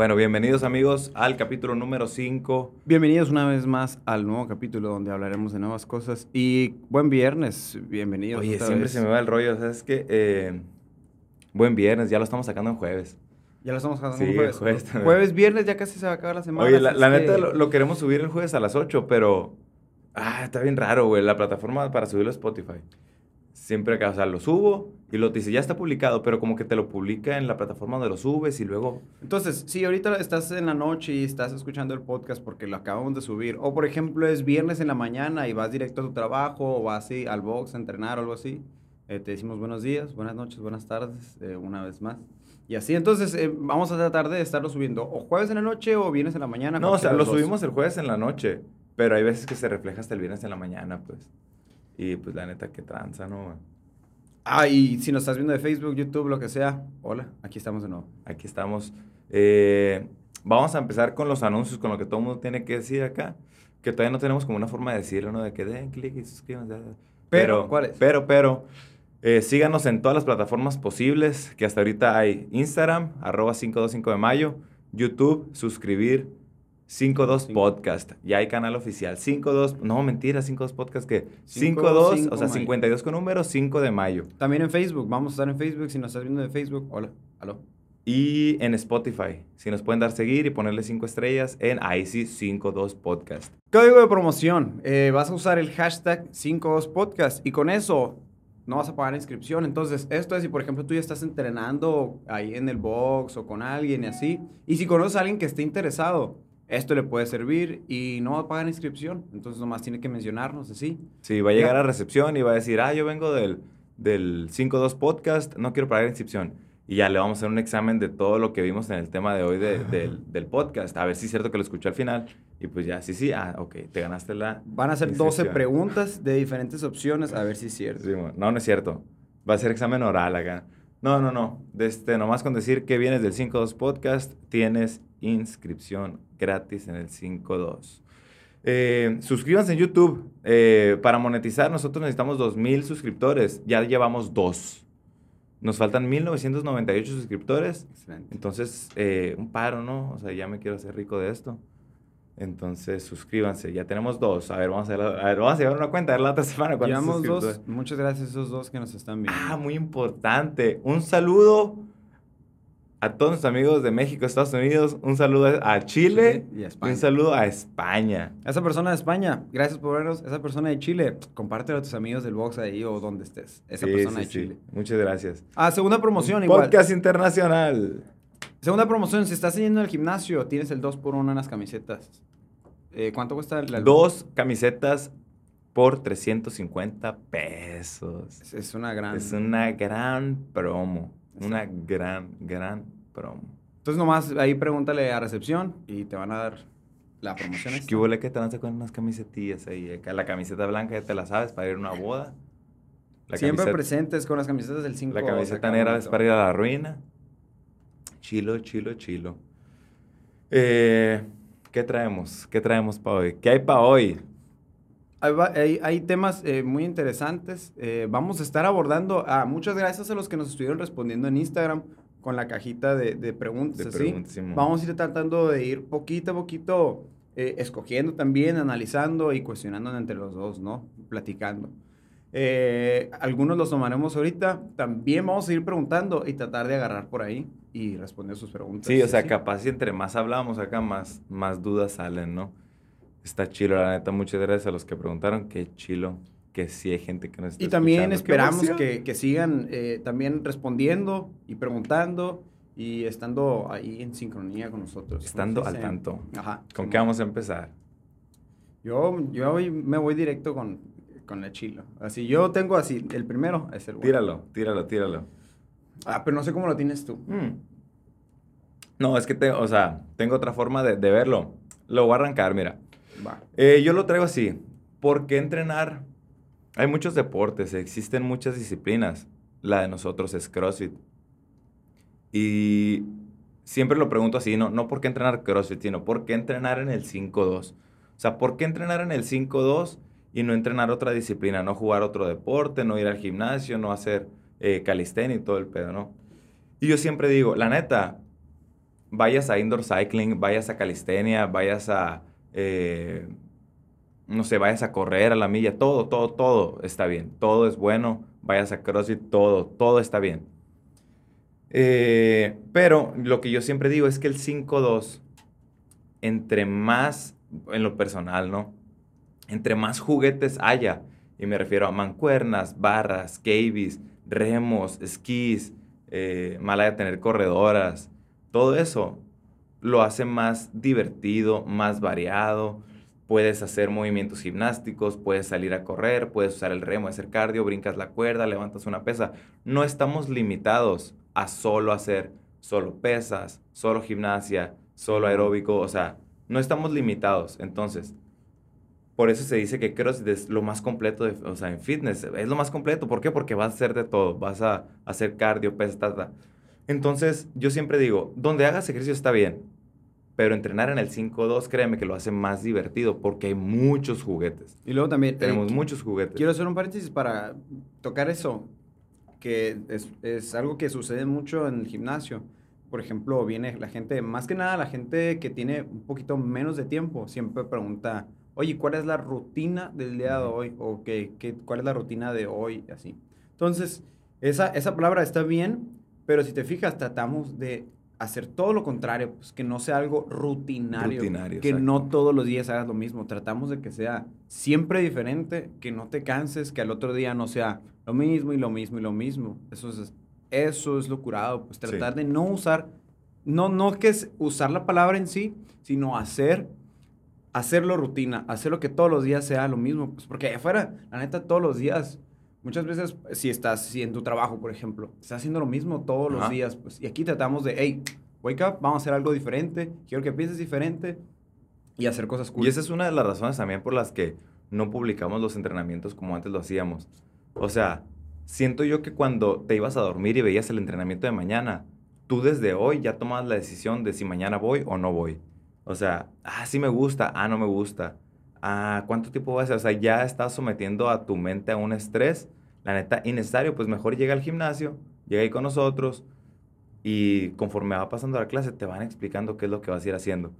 Bueno, bienvenidos amigos al capítulo número 5. Bienvenidos una vez más al nuevo capítulo donde hablaremos de nuevas cosas. Y buen viernes, bienvenidos. Oye, siempre vez. se me va el rollo, ¿sabes qué? Eh, buen viernes, ya lo estamos sacando en jueves. Ya lo estamos haciendo Sí, jueves. jueves también. Jueves, viernes, ya casi se va a acabar la semana. Oye, la, es neta que- lo, lo queremos subir el jueves a las 8, pero... Ah, está bien raro, güey, la plataforma para subirlo a Spotify. Siempre que, o sea, lo subo y lo dice, ya está publicado, pero como que te lo publica en la plataforma donde lo subes y luego... Entonces, si ahorita estás en la noche y estás escuchando el podcast porque lo acabamos de subir, o por ejemplo es viernes en la mañana y vas directo a tu trabajo o vas así al box a entrenar o algo así, eh, te decimos buenos días, buenas noches, buenas tardes, eh, una vez más. Y así, entonces eh, vamos a tratar de estarlo subiendo o jueves en la noche o viernes en la mañana. No, o sea, lo dos. subimos el jueves en la noche, pero hay veces que se refleja hasta el viernes en la mañana, pues. Y pues la neta, qué tranza, ¿no? güey? Ah, y si nos estás viendo de Facebook, YouTube, lo que sea, hola, aquí estamos de nuevo. Aquí estamos. Eh, vamos a empezar con los anuncios, con lo que todo el mundo tiene que decir acá. Que todavía no tenemos como una forma de decirlo, ¿no? De que den clic y suscríbanse. Pero, ¿cuáles? Pero, pero, eh, síganos en todas las plataformas posibles, que hasta ahorita hay Instagram, arroba 525 de mayo, YouTube, suscribir, 52 Cinco. Podcast. Ya hay canal oficial. 52, no, mentira, 52 Podcast que Cinco, 52, cinco o sea, mayo. 52 con número, 5 de mayo. También en Facebook, vamos a estar en Facebook, si nos estás viendo de Facebook, hola, aló. Y en Spotify, si nos pueden dar seguir y ponerle 5 estrellas en IC52 Podcast. Código de promoción, eh, vas a usar el hashtag 52podcast y con eso no vas a pagar inscripción. Entonces, esto es si, por ejemplo, tú ya estás entrenando ahí en el box o con alguien y así, y si conoces a alguien que esté interesado, esto le puede servir y no va a pagar inscripción. Entonces, nomás tiene que mencionarnos así. Sí, va a llegar a recepción y va a decir, ah, yo vengo del, del 52 Podcast, no quiero pagar inscripción. Y ya le vamos a hacer un examen de todo lo que vimos en el tema de hoy de- del, del podcast. A ver si es cierto que lo escuchó al final. Y pues ya, sí, sí, ah, ok, te ganaste la... Van a ser 12 Inscripción. preguntas de diferentes opciones, a ver si es cierto. Sí, no, no es cierto. Va a ser examen oral acá. No, no, no. De Este, nomás con decir que vienes del 52 Podcast, tienes inscripción gratis en el 52. Eh, suscríbanse en YouTube. Eh, para monetizar, nosotros necesitamos 2.000 suscriptores. Ya llevamos dos. Nos faltan 1.998 suscriptores. Excelente. Entonces, eh, un paro, ¿no? O sea, ya me quiero hacer rico de esto. Entonces, suscríbanse. Ya tenemos dos. A ver, vamos a, ver, a ver, vamos a llevar una cuenta. A ver la otra semana. Llevamos dos. Muchas gracias a esos dos que nos están viendo. Ah, muy importante. Un saludo a todos nuestros amigos de México, Estados Unidos. Un saludo a Chile. y a Y España. un saludo a España. Esa persona de España, gracias por vernos. Esa persona de Chile, compártelo a tus amigos del box ahí o donde estés. Esa Sí, persona sí, de sí. Chile. Muchas gracias. Ah, segunda promoción igual. Podcast internacional. Segunda promoción, si estás yendo al gimnasio, tienes el 2 por 1 en las camisetas. Eh, ¿Cuánto cuesta álbum? Dos camisetas por 350 pesos. Es, es una gran... Es una gran promo. Una gran, gran promo. Entonces nomás ahí pregúntale a recepción y te van a dar la promoción. ¿Qué huele que te con unas camisetillas ahí? Acá la camiseta blanca ya te la sabes para ir a una boda. La Siempre camiseta- presentes con las camisetas del 5. La camiseta negra es para ir a la ruina. Chilo, chilo, chilo. Eh, ¿Qué traemos? ¿Qué traemos para hoy? ¿Qué hay para hoy? Hay, hay- hay temas eh, muy interesantes. Eh, vamos a estar abordando. Ah, muchas gracias a los que nos estuvieron respondiendo en Instagram con la cajita de, de preguntas. De Simón. Vamos a ir tratando de ir poquito a poquito eh, escogiendo también, analizando y cuestionando entre los dos, ¿no? Platicando. Eh, algunos los tomaremos ahorita. También vamos a ir preguntando y tratar de agarrar por ahí y responder sus preguntas. Sí, o sea, así. capaz si entre más hablamos acá, más, más dudas salen, ¿no? Está chilo, la neta. Muchas gracias a los que preguntaron. Qué chilo. Que sí hay gente que nos está Y también escuchando. ¡Qué esperamos que, que sigan eh, también respondiendo y preguntando y estando ahí en sincronía con nosotros. Estando ¿Cómo se al dice? tanto. Ajá. ¿Con sí, qué vamos a empezar? Yo, yo hoy me voy directo con, con el chilo. Así, yo tengo así, el primero es el bueno. Tíralo, tíralo, tíralo. Ah, pero no sé cómo lo tienes tú. Mm. No, es que, te, o sea, tengo otra forma de, de verlo. Lo voy a arrancar, mira. Eh, yo lo traigo así. ¿Por qué entrenar? Hay muchos deportes, existen muchas disciplinas. La de nosotros es CrossFit. Y siempre lo pregunto así, no, no por qué entrenar CrossFit, sino por qué entrenar en el 5-2. O sea, ¿por qué entrenar en el 5-2 y no entrenar otra disciplina? No jugar otro deporte, no ir al gimnasio, no hacer eh, calistenia y todo el pedo, ¿no? Y yo siempre digo, la neta, vayas a indoor cycling, vayas a calistenia, vayas a, eh, no sé, vayas a correr a la milla, todo, todo, todo está bien. Todo es bueno, vayas a CrossFit, todo, todo está bien. Eh, pero lo que yo siempre digo es que el 5-2, entre más, en lo personal, ¿no? Entre más juguetes haya, y me refiero a mancuernas, barras, cabies, remos, esquís, eh, mala de tener corredoras, todo eso lo hace más divertido, más variado. Puedes hacer movimientos gimnásticos, puedes salir a correr, puedes usar el remo, hacer cardio, brincas la cuerda, levantas una pesa. No estamos limitados a solo hacer solo pesas, solo gimnasia, solo aeróbico, o sea, no estamos limitados. Entonces, por eso se dice que CrossFit es lo más completo, de, o sea, en fitness, es lo más completo. ¿Por qué? Porque vas a hacer de todo, vas a hacer cardio, pesas, ta, Entonces, yo siempre digo, donde hagas ejercicio está bien, pero entrenar en el 5-2, créeme que lo hace más divertido porque hay muchos juguetes. Y luego también... Tenemos muchos juguetes. Quiero hacer un paréntesis para tocar eso que es, es, algo que sucede mucho en el gimnasio. Por ejemplo, viene la gente, más que nada la gente que tiene un poquito menos de tiempo, siempre pregunta, oye, ¿cuál es la rutina del día de hoy? O ¿qué, qué, cuál es la rutina de hoy? Así. Entonces, esa, esa palabra está bien, pero si te fijas, tratamos de hacer todo lo contrario, pues que no sea algo rutinario, que no todos los días hagas lo mismo. Tratamos de que sea siempre diferente, que no te canses, que al otro día no sea lo mismo y lo mismo y lo mismo. Eso es, eso es lo curado, pues tratar de no usar, no, no que es usar la palabra en sí, sino hacer, hacerlo rutina, hacerlo que todos los días sea lo mismo, pues porque afuera, la neta, todos los días Muchas veces, si estás si en tu trabajo, por ejemplo, estás haciendo lo mismo todos los días, pues, y aquí tratamos de, hey, wake up, vamos a hacer algo diferente, quiero que pienses diferente y hacer cosas cool. Y esa es una de las razones también por las que no publicamos los entrenamientos como antes lo hacíamos. O sea, siento yo que cuando te ibas a dormir y veías el entrenamiento de mañana, tú desde hoy ya tomas la decisión de si mañana voy o no voy. O sea, ah, sí me gusta, ah, no me gusta ah, ¿cuánto tiempo va a ser? O sea, ya estás sometiendo a tu mente a un estrés, la neta, innecesario, pues mejor llega al gimnasio, llega ahí con nosotros y conforme va pasando la clase te van explicando qué es lo que vas a ir haciendo.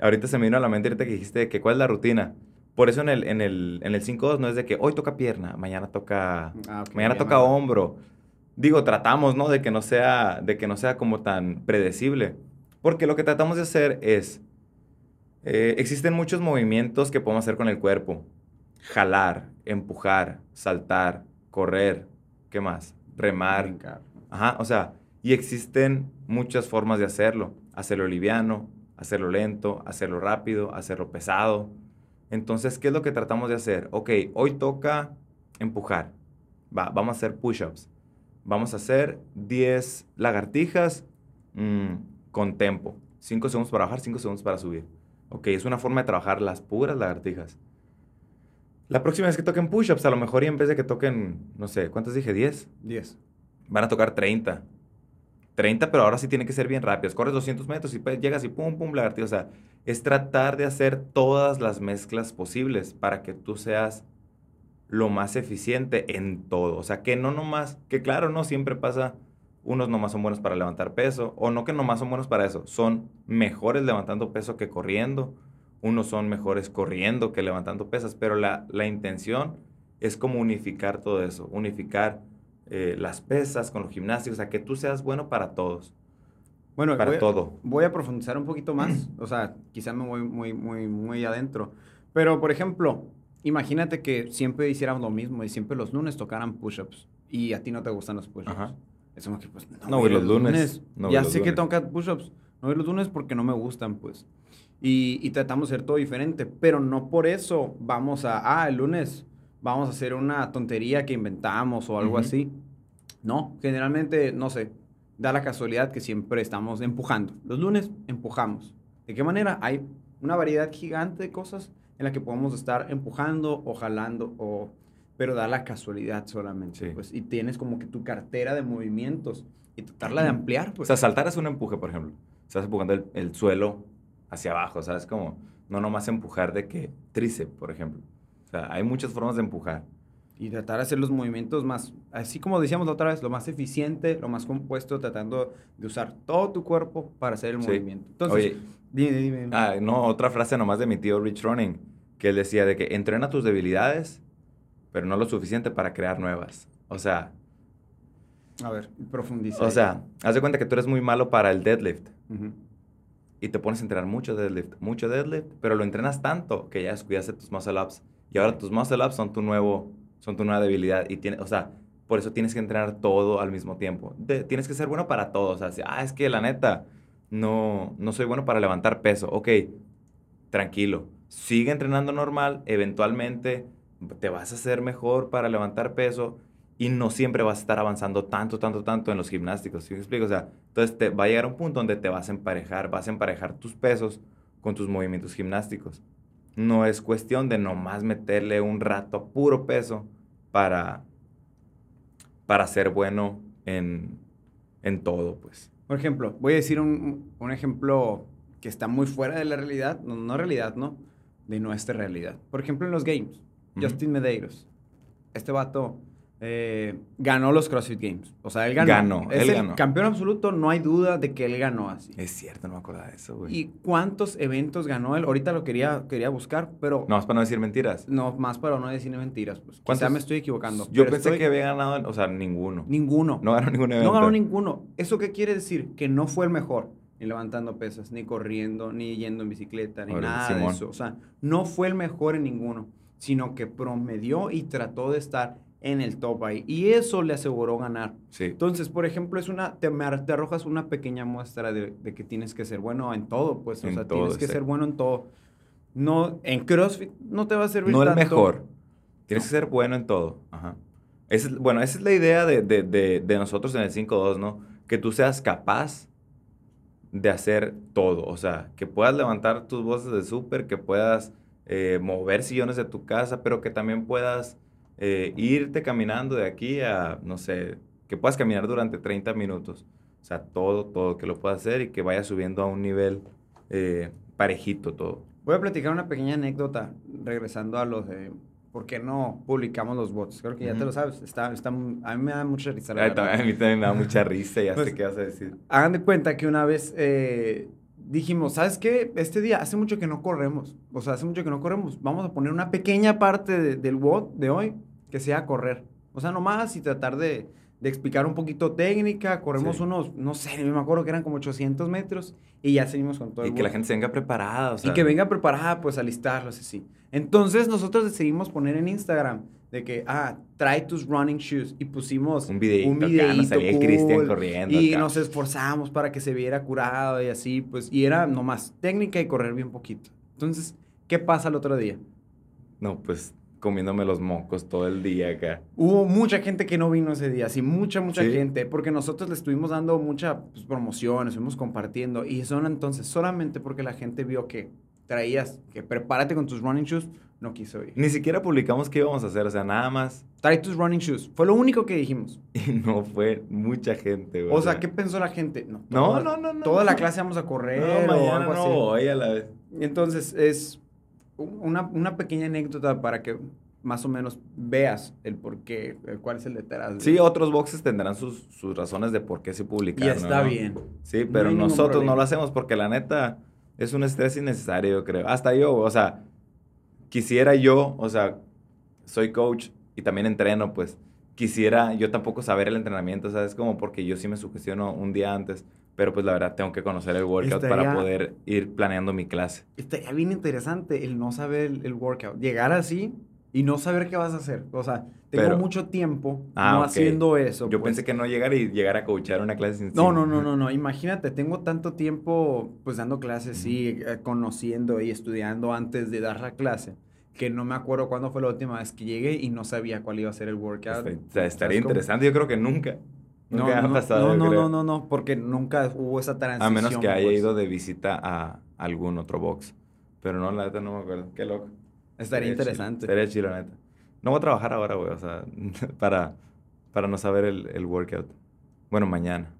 Ahorita se me vino a la mente ahorita que dijiste que cuál es la rutina. Por eso en el, en el, en el 5-2 no es de que hoy toca pierna, mañana toca, ah, mañana toca hombro. Digo, tratamos, ¿no? De que no, sea, de que no sea como tan predecible. Porque lo que tratamos de hacer es eh, existen muchos movimientos que podemos hacer con el cuerpo. Jalar, empujar, saltar, correr, ¿qué más? Remar. Ajá, o sea, y existen muchas formas de hacerlo. Hacerlo liviano, hacerlo lento, hacerlo rápido, hacerlo pesado. Entonces, ¿qué es lo que tratamos de hacer? Ok, hoy toca empujar. Va, vamos a hacer push-ups. Vamos a hacer 10 lagartijas mm, con tempo. 5 segundos para bajar, 5 segundos para subir. Ok, es una forma de trabajar las puras lagartijas. La próxima vez que toquen push-ups, a lo mejor y en vez de que toquen, no sé, ¿cuántos dije? ¿10? 10. Van a tocar 30. 30, pero ahora sí tiene que ser bien rápidos. Corres 200 metros y pues llegas y pum, pum, lagartija. O sea, es tratar de hacer todas las mezclas posibles para que tú seas lo más eficiente en todo. O sea, que no nomás, que claro, no siempre pasa unos nomás son buenos para levantar peso, o no que nomás son buenos para eso, son mejores levantando peso que corriendo, unos son mejores corriendo que levantando pesas, pero la, intención es como unificar todo eso, unificar eh, las pesas con los gimnasios, o sea, que tú seas bueno para todos. Bueno, para todo. Voy a profundizar un poquito más, o sea, quizá me voy muy, muy, muy adentro, pero por ejemplo, imagínate que siempre hiciéramos lo mismo y siempre los lunes tocaran push-ups y a ti no te gustan los push-ups. Es que, pues, no, voy los lunes. ya sé que tengo que push-ups. No voy los lunes porque no me gustan, pues. Y, y, tratamos de ser todo diferente. Pero no por eso vamos a, ah, el lunes vamos a hacer una tontería que inventamos o algo así. No, generalmente, no sé, da la casualidad que siempre estamos empujando. Los lunes empujamos. ¿De qué manera? Hay una variedad gigante de cosas en la que podemos estar empujando o jalando o pero da la casualidad solamente. Pues, y tienes como que tu cartera de movimientos y tratarla de ampliar. Pues. O sea, saltar es un empuje, por ejemplo. Estás empujando el, suelo hacia abajo, ¿sabes? Como no nomás empujar de que tríceps, por ejemplo. O sea, hay muchas formas de empujar. Y tratar de hacer los movimientos más, así como decíamos la otra vez, lo más eficiente, lo más compuesto, tratando de usar todo tu cuerpo para hacer el Sí. movimiento. Entonces, Oye, dime, dime. dime. ah, no, otra frase nomás de mi tío Rich Running, que él decía de que entrena tus debilidades, pero no lo suficiente para crear nuevas. O sea, A ver, profundiza. o ahí. sea, haz de cuenta que tú eres muy malo para el deadlift Ujú. y te pones a entrenar mucho deadlift, mucho deadlift, pero lo entrenas tanto que ya descuidaste tus muscle ups y ahora tus muscle ups son tu nuevo, son tu nueva debilidad y tiene, o sea, por eso tienes que entrenar todo al mismo tiempo. De- tienes que ser bueno para todo, o sea, si, ah, es que la neta no no soy bueno para levantar peso. Ok, tranquilo. Sigue entrenando normal, eventualmente te vas a hacer mejor para levantar peso y no siempre vas a estar avanzando tanto, tanto, tanto en los gimnásticos. ¿Sí me explico? O sea, entonces te va a llegar un punto donde te vas a emparejar, vas a emparejar tus pesos con tus movimientos gimnásticos. No es cuestión de nomás meterle un rato a puro peso para, para ser bueno en, en todo, pues. Por ejemplo, voy a decir un, un ejemplo que está muy fuera de la realidad, no, no realidad, ¿no? De nuestra realidad. Por ejemplo, en los games, Justin Medeiros, este vato eh, ganó los CrossFit Games. O sea, él ganó. Ganó, Es él el ganó. campeón absoluto, no hay duda de que él ganó así. Es cierto, no me acordaba de eso, güey. ¿Y cuántos eventos ganó él? Ahorita lo quería, quería buscar, pero No, es para no decir mentiras. no, más para no decir mentiras. Pues. Quizá me estoy equivocando. Yo pensé estoy- que había ganado, o sea, ninguno. Ninguno. No ganó ningún evento. No ganó ninguno. ¿Eso qué quiere decir? Que no fue el mejor. Ni levantando pesas, ni corriendo, ni yendo en bicicleta, ni nada de eso. O sea, no fue el mejor en ninguno, sino que promedió y trató de estar en el top ahí. Y eso le aseguró ganar. Sí. Entonces, por ejemplo, es una, te, te arrojas una pequeña muestra de, de que tienes que ser bueno en todo, pues. O En sea, todo, tienes que sí. ser bueno en todo. No, en CrossFit no te va a servir No el tanto. mejor. Tienes que ser bueno en todo. Ajá. Es- bueno, esa es la idea de, de- de- de nosotros en el 5-2, ¿no? Que tú seas capaz de hacer todo. O sea, que puedas levantar tus voces de súper, que puedas eh, mover sillones de tu casa, pero que también puedas eh, irte caminando de aquí a, no sé, que puedas caminar durante 30 minutos. O sea, todo, todo, que lo puedas hacer y que vayas subiendo a un nivel eh, parejito todo. Voy a platicar una pequeña anécdota regresando a los de por qué no publicamos los bots. Creo que ya te Ujú. lo sabes. Está, está, a mí me da mucha risa. la Ay, a mí también me da mucha risa, ya Pues- sé qué vas a decir. Hagan de cuenta que una vez eh, dijimos, ¿sabes qué? Este día hace mucho que no corremos. O sea, hace mucho que no corremos. Vamos a poner una pequeña parte de- del bot de hoy que sea correr. O sea, nomás y tratar de, de explicar un poquito técnica. Corremos Sí. unos, no sé, me acuerdo que eran como 800 metros y ya seguimos con todo Y el que la gente se venga preparada, o sea. y que venga preparada, pues, a listarlos así. Entonces, nosotros decidimos poner en Instagram de que, ah, trae tus running shoes. Y pusimos Un videíto un acá, nos videíto salía el Cristian cool, corriendo Y acá. nos esforzamos para que se viera curado y así, pues. Y era nomás técnica y correr bien poquito. Entonces, ¿qué pasa el otro día? No, pues comiéndome los mocos todo el día acá. Hubo mucha gente que no vino ese día, sí, mucha, mucha Sí. gente, porque nosotros le estuvimos dando mucha pues, promoción, estuvimos compartiendo, y son entonces solamente porque la gente vio que traías, que prepárate con tus running shoes, no quiso ir. Ni siquiera publicamos qué íbamos a hacer, o sea, nada más. Trae tus running shoes, fue lo único que dijimos. Y no fue mucha gente, güey. O sea, ¿qué pensó la gente? No, No, toda- no, no, no. Toda no. la clase vamos a correr No, o mañana algo no así. voy a la vez. Y Entonces es una, una pequeña anécdota para que más o menos veas el por qué, el cuál es el detrás. de- Sí, otros boxes tendrán sus, sus razones de por qué se publicar. y está ¿no? bien. Sí, No pero nosotros no lo hacemos porque la neta es un estrés innecesario, yo creo. Hasta yo, o sea, quisiera yo, o sea, soy coach y también entreno, pues quisiera yo tampoco saber el entrenamiento, ¿sabes? Como porque yo sí me sugestiono un día antes, pero pues la verdad tengo que conocer el workout para poder ir planeando mi clase. Estaría bien interesante el no saber el, el workout. Llegar así y no saber qué vas a hacer. O sea, tengo Pero- mucho tiempo Ah, no haciendo eso. Yo pues. pensé que no llegar y llegar a coachar una clase sin No, no, no, no, no. Imagínate, tengo tanto tiempo pues dando clases, sí, eh, conociendo y estudiando antes de dar la clase, que no me acuerdo cuándo fue la última vez que llegué y no sabía cuál iba a ser el workout. Está- o sea, estaría interesante, yo creo que nunca. No, Nunca no, ha pasado, no, no, no, no, no, porque nunca hubo esa transición. A menos que haya pues. ido de visita a algún otro box. Pero no, la neta no me acuerdo. Qué loco. Estaría interesante. Estaría chido, la neta. No voy a trabajar ahora, güey. O sea, para, para no saber el, el workout. Bueno, mañana.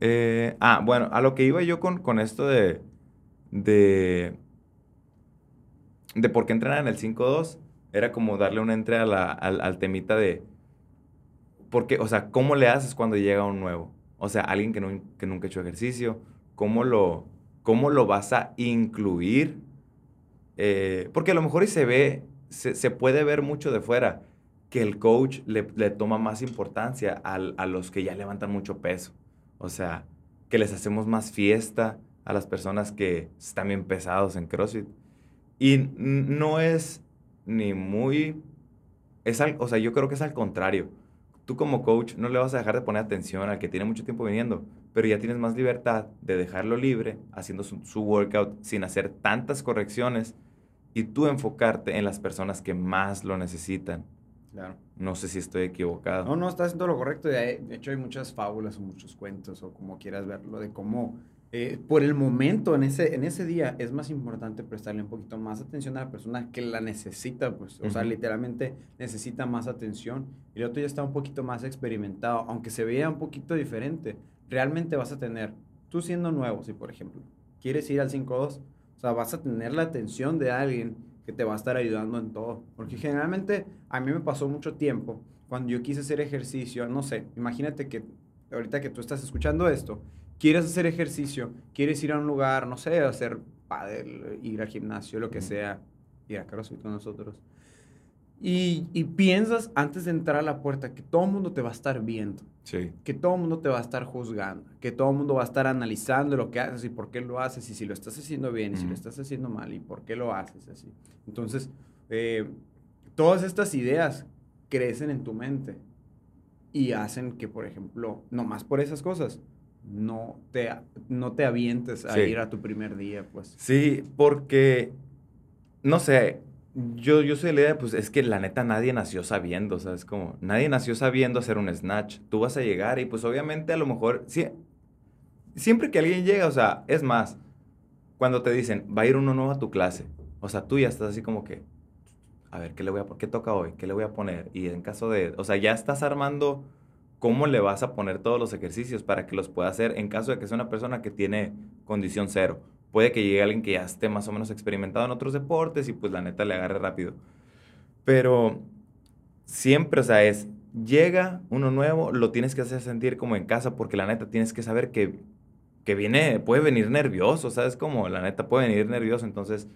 Eh, ah, bueno, a lo que iba yo con, con esto de, de... De por qué entrenar en el 5-2. era como darle una entrada a la- al, al temita de, porque, o sea, ¿cómo le haces cuando llega un nuevo? O sea, alguien que, nun- que nunca ha hecho ejercicio, ¿cómo lo, cómo lo vas a incluir? Eh, porque a lo mejor y se ve, se, se puede ver mucho de fuera que el coach le, le toma más importancia al- a los que ya levantan mucho peso. O sea, que les hacemos más fiesta a las personas que están bien pesados en CrossFit. Y no es ni muy... Es al- o sea, yo creo que es al contrario. Tú como coach no le vas a dejar de poner atención al que tiene mucho tiempo viniendo, pero ya tienes más libertad de dejarlo libre, haciendo su, su workout sin hacer tantas correcciones y tú enfocarte en las personas que más lo necesitan. Claro. No sé si estoy equivocado. No, no, estás haciendo lo correcto. De hecho, hay muchas fábulas o muchos cuentos o como quieras verlo, de cómo eh, por el momento, en ese, en ese día, es más importante prestarle un poquito más atención a la persona que la necesita, pues, o sea, literalmente necesita más atención. Y el otro ya está un poquito más experimentado, aunque se vea un poquito diferente. Realmente vas a tener, tú siendo nuevo, si por ejemplo, quieres ir al 5-2, o sea, vas a tener la atención de alguien que te va a estar ayudando en todo. Porque generalmente a mí me pasó mucho tiempo cuando yo quise hacer ejercicio, no sé, imagínate que ahorita que tú estás escuchando esto, quieres hacer ejercicio, quieres ir a un lugar, no sé, hacer pádel, ir al gimnasio, lo que sea, ir a CrossFit con nosotros. Y, y piensas antes de entrar a la puerta que todo el mundo te va a estar viendo Sí. que todo el mundo te va a estar juzgando, que todo el mundo va a estar analizando lo que haces y por qué lo haces y si lo estás haciendo bien y si lo estás haciendo mal y por qué lo haces así. Entonces, eh, todas estas ideas crecen en tu mente y hacen que, por ejemplo, nomás por esas cosas, no te, no te avientes a Sí. ir a tu primer día, pues. Sí, porque, no sé, yo, yo soy de la idea, pues es que la neta nadie nació sabiendo, ¿sabes? Como, nadie nació sabiendo hacer un snatch. Tú vas a llegar y pues obviamente a lo mejor, sí, siempre que alguien llega, o sea, es más, cuando te dicen, va a ir uno nuevo a tu clase, o sea, tú ya estás así como que, a ver, ¿qué le voy a, qué toca hoy? ¿Qué le voy a poner? Y en caso de, o sea, ya estás armando cómo le vas a poner todos los ejercicios para que los pueda hacer en caso de que sea una persona que tiene condición cero. Puede que llegue alguien que ya esté más o menos experimentado en otros deportes y pues la neta le agarre rápido. Pero siempre, o sea, es, llega uno nuevo, lo tienes que hacer sentir como en casa porque la neta tienes que saber que, que viene, puede venir nervioso, ¿sabes? Como la neta puede venir nervioso, entonces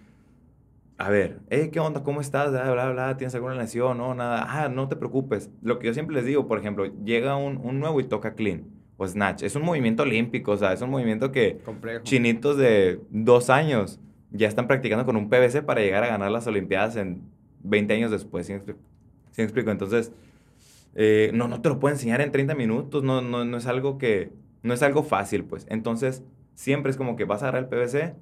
a ver, hey, ¿qué onda? ¿Cómo estás? Bla, bla, bla, ¿Tienes alguna lesión? No, nada. Ah, no te preocupes. Lo que yo siempre les digo, por ejemplo, llega un, un nuevo y toca clean o snatch. Es un movimiento olímpico, o sea, es un movimiento que Complejo. chinitos de dos años ya están practicando con un PVC para llegar a ganar las Olimpiadas en 20 años después. ¿Sí me explico? ¿Sí me explico? Entonces, eh, no, no te lo puedo enseñar en 30 minutos. No, no, no es algo que, no es algo fácil, pues. Entonces, siempre es como que vas a agarrar el PVC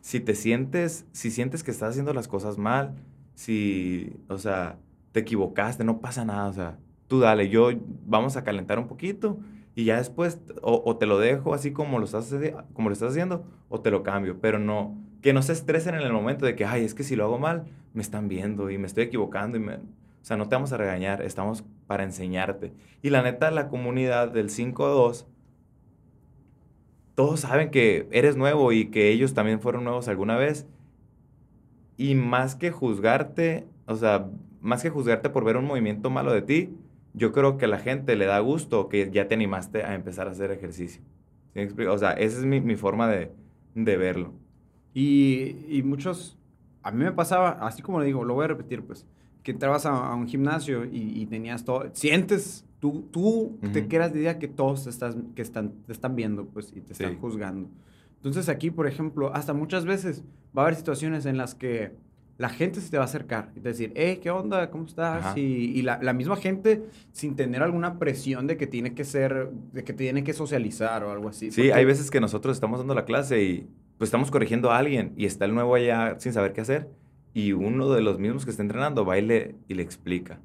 si te sientes, si sientes que estás haciendo las cosas mal, si, o sea, te equivocaste, no pasa nada, o sea, tú dale, yo, vamos a calentar un poquito y ya después, o, te lo dejo así como lo, estás, como lo estás haciendo, o te lo cambio, pero no, que no se estresen en el momento de que, ay, es que si lo hago mal, me están viendo y me estoy equivocando y me... O sea, no te vamos a regañar, estamos para enseñarte. Y la neta, la comunidad del 5-2 todos saben que eres nuevo y que ellos también fueron nuevos alguna vez. Y más que juzgarte, o sea, más que juzgarte por ver un movimiento malo de ti, yo creo que a la gente le da gusto que ya te animaste a empezar a hacer ejercicio. ¿Sí? O sea, esa es mi, mi forma de, de verlo. Y, y muchos, a mí me pasaba, así como le digo, lo voy a repetir, pues, que entrabas a, a un gimnasio y, y tenías todo, sientes, tú, tú te Ujú. quedas de idea que todos te, estás, que están, te están viendo, pues, y te están Sí. juzgando. Entonces aquí, por ejemplo, hasta muchas veces va a haber situaciones en las que la gente se te va a acercar y te decir, hey, ¿qué onda? ¿Cómo estás? Y, y la, la misma gente sin tener alguna presión de que tiene que ser, de que tiene que socializar o algo así. Sí, porque- hay veces que nosotros estamos dando la clase y pues estamos corrigiendo a alguien y está el nuevo allá sin saber qué hacer y uno de los mismos que está entrenando va y le, explica.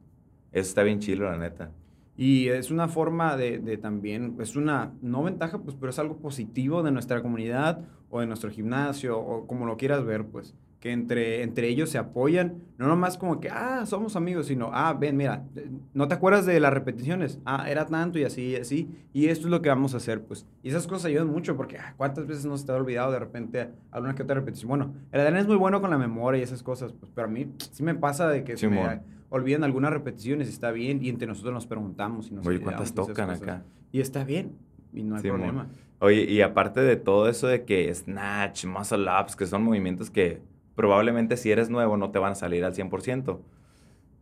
Eso está bien chilo, la neta. Y es una forma de, de también, es una, no ventaja, pues, pero es algo positivo de nuestra comunidad o de nuestro gimnasio o como lo quieras ver, pues, que entre, entre ellos se apoyan, no nomás como que, ah, somos amigos, sino, ah, ven, mira, ¿no te acuerdas de las repeticiones? Ah, era tanto y así y así, y esto es lo que vamos a hacer, pues. Y esas cosas ayudan mucho porque, ah, ¿cuántas veces no se te ha olvidado de repente alguna que otra repetición? Bueno, el Adrián es muy bueno con la memoria y esas cosas, pues, pero a mí sí me pasa de que se me olvidan algunas repeticiones está bien, y entre nosotros nos preguntamos y nos Oye, ¿cuántas tocan acá? Y está bien, y no hay problema. Oye, y aparte de todo eso de que snatch, muscle ups, que son movimientos que probablemente si eres nuevo no te van a salir al 100%.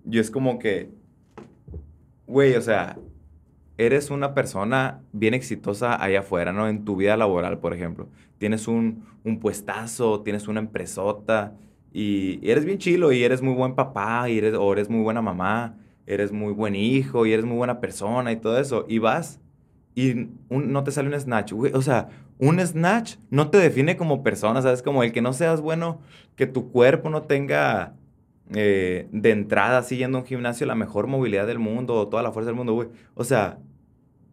Y es como que, güey, o sea, eres una persona bien exitosa allá afuera, ¿no? En tu vida laboral, por ejemplo. Tienes un, un puestazo, tienes una empresota y, eres bien chilo y eres muy buen papá y eres, o eres muy buena mamá, eres muy buen hijo y eres muy buena persona y todo eso. Y vas y no te sale un snatch, güey. O sea, un snatch no te define como persona, ¿sabes? Como el que no seas bueno, que tu cuerpo no tenga eh, de entrada, siguiendo un gimnasio, la mejor movilidad del mundo o toda la fuerza del mundo, güey. O sea,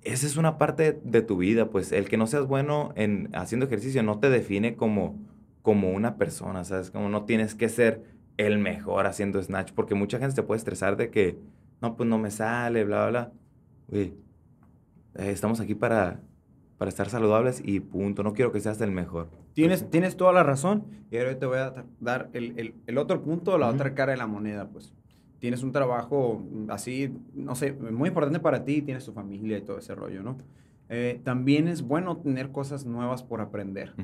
esa es una parte de, tu vida, pues el que no seas bueno en haciendo ejercicio no te define como, como una persona, ¿sabes? Como no tienes que ser el mejor haciendo snatch, porque mucha gente se puede estresar de que, no, pues no me sale, bla, bla, bla. Güey, eh, estamos aquí para, para estar saludables y punto. No quiero que seas el mejor. Tienes, tienes toda la razón. Y ahora te voy a dar el, el, otro punto, la otra cara de la moneda, pues. Tienes un trabajo así, no sé, muy importante para ti, tienes tu familia y todo ese rollo, ¿no? Eh, también es bueno tener cosas nuevas por aprender.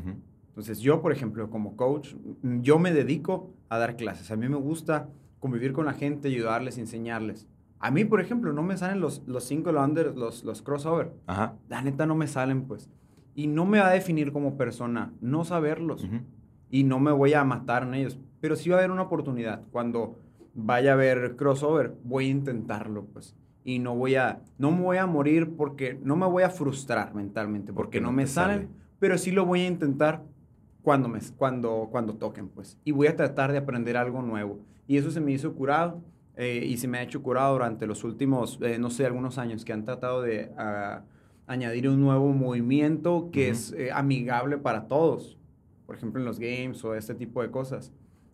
Entonces, yo, por ejemplo, como coach, yo me dedico a dar clases. A mí me gusta convivir con la gente, ayudarles, enseñarles. A mí, por ejemplo, no me salen los, los single under, los, los crossover. Ajá. La neta no me salen, pues. Y no me va a definir como persona no saberlos. Y no me voy a matar en ellos. Pero sí va a haber una oportunidad. Cuando vaya a haber crossover, voy a intentarlo, pues. Y no voy a, no me voy a morir porque, no me voy a frustrar mentalmente porque, no, me salen. Pero sí lo voy a intentar cuando, me, cuando, cuando toquen, pues. Y voy a tratar de aprender algo nuevo. Y eso se me hizo curado eh, y se me ha hecho curado durante los últimos, eh, no sé, algunos años que han tratado de ah, añadir un nuevo movimiento que es eh, amigable para todos. Por ejemplo, en los games o este tipo de cosas.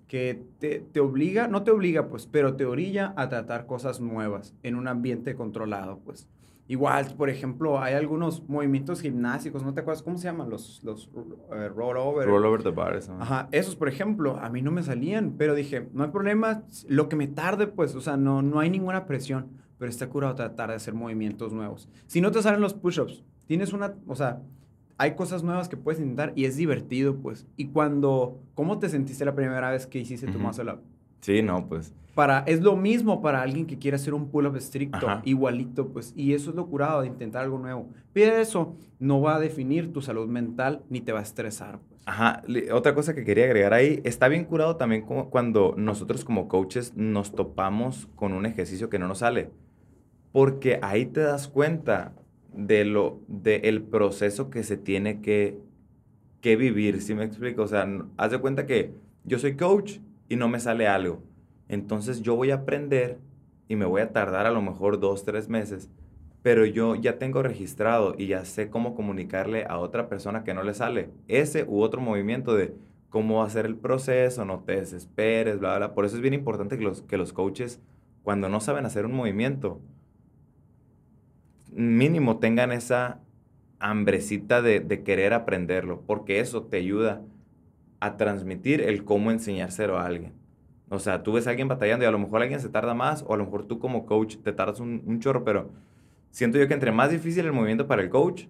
Que te, te, obliga, no te obliga, pues, pero te orilla a tratar cosas nuevas en un ambiente controlado, pues. Igual, por ejemplo, hay algunos movimientos gimnásticos, ¿no te acuerdas cómo se llaman? Los, los uh, roll over. Roll over the bars. Ajá, esos, por ejemplo, a mí no me salían, pero dije, no hay problema, lo que me tarde, pues, o sea, no, no hay ninguna presión, pero está curado tratar de hacer movimientos nuevos. Si no te salen los push-ups, tienes una, o sea, hay cosas nuevas que puedes intentar y es divertido, pues. Y cuando, ¿cómo te sentiste la primera vez que hiciste tu muscle up? Sí, no, pues para, es lo mismo para alguien que quiere hacer un pull-up estricto, igualito, pues, y eso es lo curado de intentar algo nuevo. Pero eso no va a definir tu salud mental ni te va a estresar. Pues. Ajá, otra cosa que quería agregar ahí, está bien curado también como cuando nosotros como coaches nos topamos con un ejercicio que no nos sale, porque ahí te das cuenta de lo, del proceso que se tiene que, que vivir, ¿sí me explico? O sea, haz de cuenta que yo soy coach y no me sale algo entonces yo voy a aprender y me voy a tardar a lo mejor dos, tres meses, pero yo ya tengo registrado y ya sé cómo comunicarle a otra persona que no le sale ese u otro movimiento de cómo hacer el proceso, no te desesperes, bla, bla. Por eso es bien importante que los, que los coaches, cuando no saben hacer un movimiento, mínimo tengan esa hambrecita de querer aprenderlo, porque eso te ayuda a transmitir el cómo enseñárselo a alguien. O sea, tú ves a alguien batallando y a lo mejor alguien se tarda más o a lo mejor tú como coach te tardas un, chorro, pero siento yo que entre más difícil el movimiento para el coach,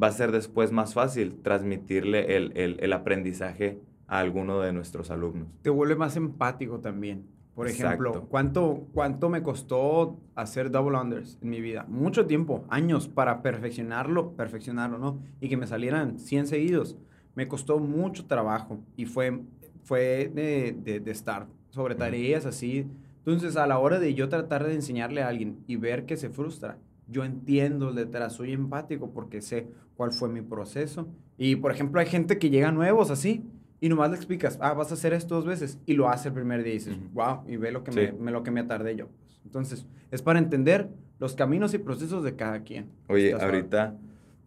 va a ser después más fácil transmitirle el, aprendizaje a alguno de nuestros alumnos. Te vuelve más empático también. Por ejemplo, ¿cuánto, ¿cuánto me costó hacer double unders en mi vida? Mucho tiempo, años para perfeccionarlo, perfeccionarlo, ¿no? Y que me salieran 100 seguidos. Me costó mucho trabajo y fue, fue de, de, de estar sobre tareas así. Entonces, a la hora de yo tratar de enseñarle a alguien y ver que se frustra, yo entiendo detrás, soy empático porque sé cuál fue mi proceso. Y, por ejemplo, hay gente que llega nuevos así y nomás le explicas, ah, vas a hacer esto dos veces y lo hace el primer día y dices, wow, y ve lo que, me, lo que me tardé yo. Entonces, es para entender los caminos y procesos de cada quien. Oye, ahorita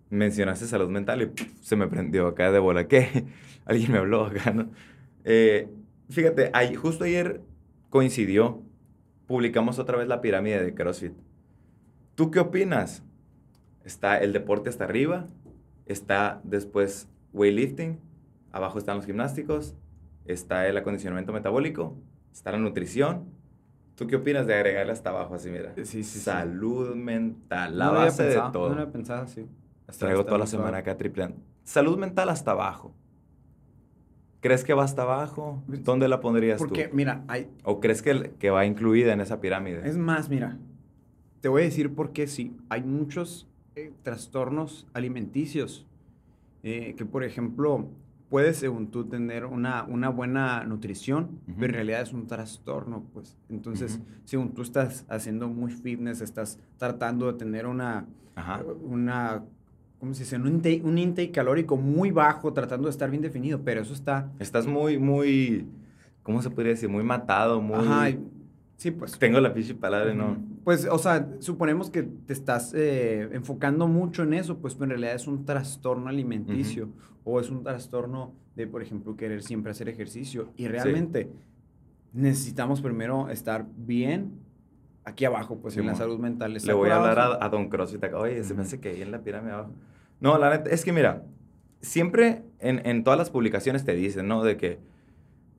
mencionaste salud mental y se me prendió acá de bola. ¿Qué? Alguien me habló acá, ¿no? Eh, fíjate, ahí, justo ayer coincidió, publicamos otra vez la pirámide de CrossFit. ¿Tú qué opinas? Está el deporte hasta arriba, está después weightlifting, abajo están los gimnásticos, está el acondicionamiento metabólico, está la nutrición. ¿Tú qué opinas de agregarle hasta abajo así, mira? Sí, sí, Salud mental, la No base de todo. No lo había pensado así. Traigo toda la muy semana acá tripleando. Salud mental hasta abajo. ¿Crees que va hasta abajo? ¿Dónde la pondrías Porque, tú? mira, hay, ¿O crees que, que va incluida en esa pirámide? Es más, mira, te voy a decir por qué sí. Hay muchos eh, trastornos alimenticios eh, que, por ejemplo, puedes, según tú, tener una, una buena nutrición, Ujú. pero en realidad es un trastorno, pues. Entonces, Ujú. según tú estás haciendo muy fitness, estás tratando de tener una, Ajá. una ¿cómo se dice? Un intake, un intake calórico muy bajo, tratando de estar bien definido, pero eso está... Estás muy, muy, ¿cómo se podría decir? Muy matado, muy... Ajá, y- sí, pues... Tengo la pinche palabra, ¿no? Pues, o sea, suponemos que te estás eh, enfocando mucho en eso, pues pero en realidad es un trastorno alimenticio o es un trastorno de, por ejemplo, querer siempre hacer ejercicio. Y realmente necesitamos primero estar bien aquí abajo, pues en la salud mental. Le voy a hablar a, a Don CrossFit acá. Oye, se me hace que ahí en la pirámide abajo. No, la neta, es que mira, siempre en, en todas las publicaciones te dicen, ¿no? De que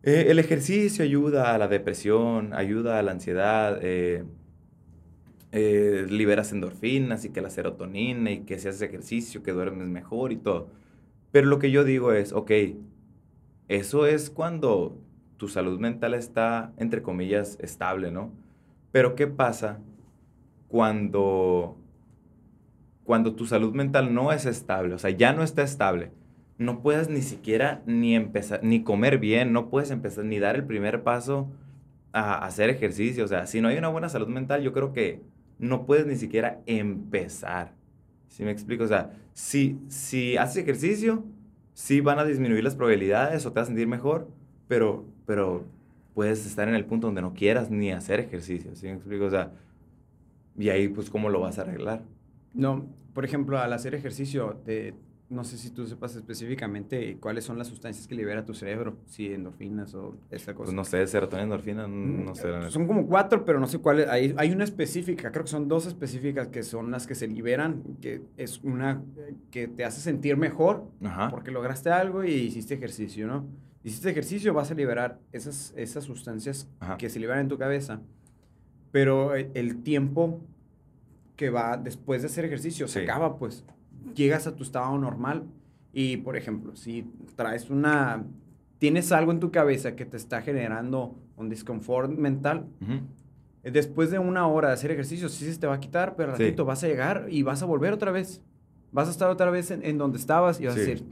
eh, el ejercicio ayuda a la depresión, ayuda a la ansiedad, eh, eh, liberas endorfinas y que la serotonina y que si haces ejercicio, que duermes mejor y todo. Pero lo que yo digo es, ok, eso es cuando tu salud mental está, entre comillas, estable, ¿no? Pero ¿qué pasa cuando, cuando tu salud mental no es estable? O sea, ya no está estable. No puedes ni siquiera ni empezar, ni comer bien, no puedes empezar, ni dar el primer paso a hacer ejercicio. O sea, si no hay una buena salud mental, yo creo que no puedes ni siquiera empezar. ¿Sí me explico? O sea, si, si haces ejercicio, sí van a disminuir las probabilidades o te vas a sentir mejor, pero, pero puedes estar en el punto donde no quieras ni hacer ejercicio. ¿Sí me explico? O sea, y ahí, pues, ¿cómo lo vas a arreglar? No, por ejemplo, al hacer ejercicio, te- no sé si tú sepas específicamente cuáles son las sustancias que libera tu cerebro, si endorfinas o esa cosa. Pues no sé, serotonina, endorfina, Mm, no sé. Son como cuatro, pero no sé cuáles. Hay, hay una específica, creo que son dos específicas que son las que se liberan, que es una eh, que te hace sentir mejor Ajá. porque lograste algo y hiciste ejercicio, ¿no? Hiciste ejercicio, vas a liberar esas, esas sustancias Ajá. que se liberan en tu cabeza, pero el, el tiempo que va después de hacer ejercicio se acaba, pues llegas a tu estado normal y, por ejemplo, si traes una, tienes algo en tu cabeza que te está generando un disconfort mental, después de una hora de hacer ejercicio, sí se te va a quitar, pero al Sí. ratito vas a llegar y vas a volver otra vez. Vas a estar otra vez en, en donde estabas y vas a decir,